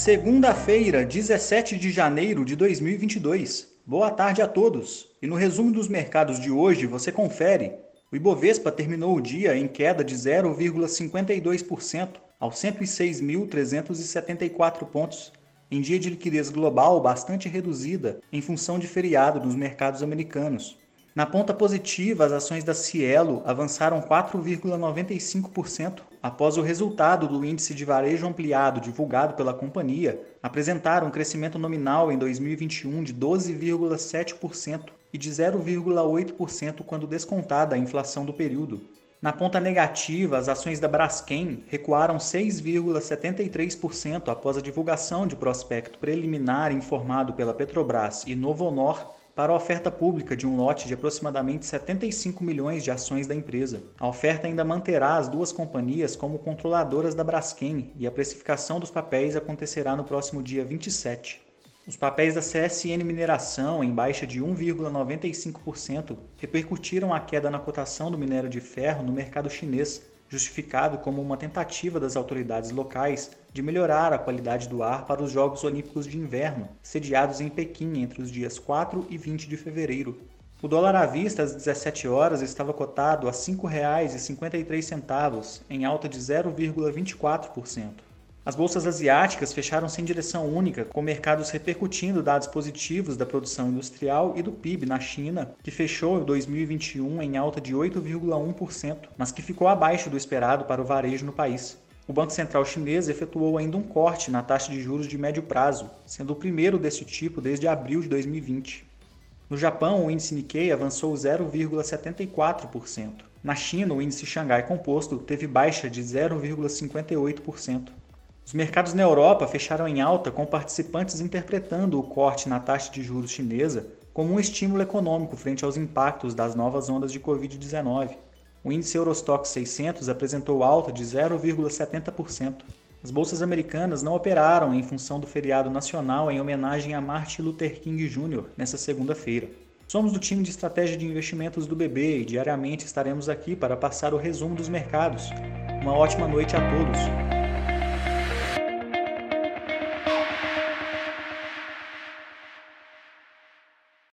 Segunda-feira, 17 de janeiro de 2022. Boa tarde a todos. E no resumo dos mercados de hoje você confere. O Ibovespa terminou o dia em queda de 0,52% aos 106.374 pontos, em dia de liquidez global bastante reduzida em função de feriado nos mercados americanos. Na ponta positiva, as ações da Cielo avançaram 4,95% após o resultado do índice de varejo ampliado divulgado pela companhia apresentar um crescimento nominal em 2021 de 12,7% e de 0,8% quando descontada a inflação do período. Na ponta negativa, as ações da Braskem recuaram 6,73% após a divulgação de prospecto preliminar informado pela Petrobras e Novo Honor para a oferta pública de um lote de aproximadamente 75 milhões de ações da empresa. A oferta ainda manterá as duas companhias como controladoras da Braskem e a precificação dos papéis acontecerá no próximo dia 27. Os papéis da CSN Mineração, em baixa de 1,95%, repercutiram a queda na cotação do minério de ferro no mercado chinês, justificado como uma tentativa das autoridades locais de melhorar a qualidade do ar para os Jogos Olímpicos de Inverno, sediados em Pequim entre os dias 4 e 20 de fevereiro. O dólar à vista às 17 horas estava cotado a R$ 5,53, em alta de 0,24%. As bolsas asiáticas fecharam sem direção única, com mercados repercutindo dados positivos da produção industrial e do PIB na China, que fechou 2021 em alta de 8,1%, mas que ficou abaixo do esperado para o varejo no país. O Banco Central chinês efetuou ainda um corte na taxa de juros de médio prazo, sendo o primeiro desse tipo desde abril de 2020. No Japão, o índice Nikkei avançou 0,74%. Na China, o índice Xangai Composto teve baixa de 0,58%. Os mercados na Europa fecharam em alta com participantes interpretando o corte na taxa de juros chinesa como um estímulo econômico frente aos impactos das novas ondas de Covid-19. O índice Eurostock 600 apresentou alta de 0,70%. As bolsas americanas não operaram em função do feriado nacional em homenagem a Martin Luther King Jr. nesta segunda-feira. Somos do time de estratégia de investimentos do BB e diariamente estaremos aqui para passar o resumo dos mercados. Uma ótima noite a todos.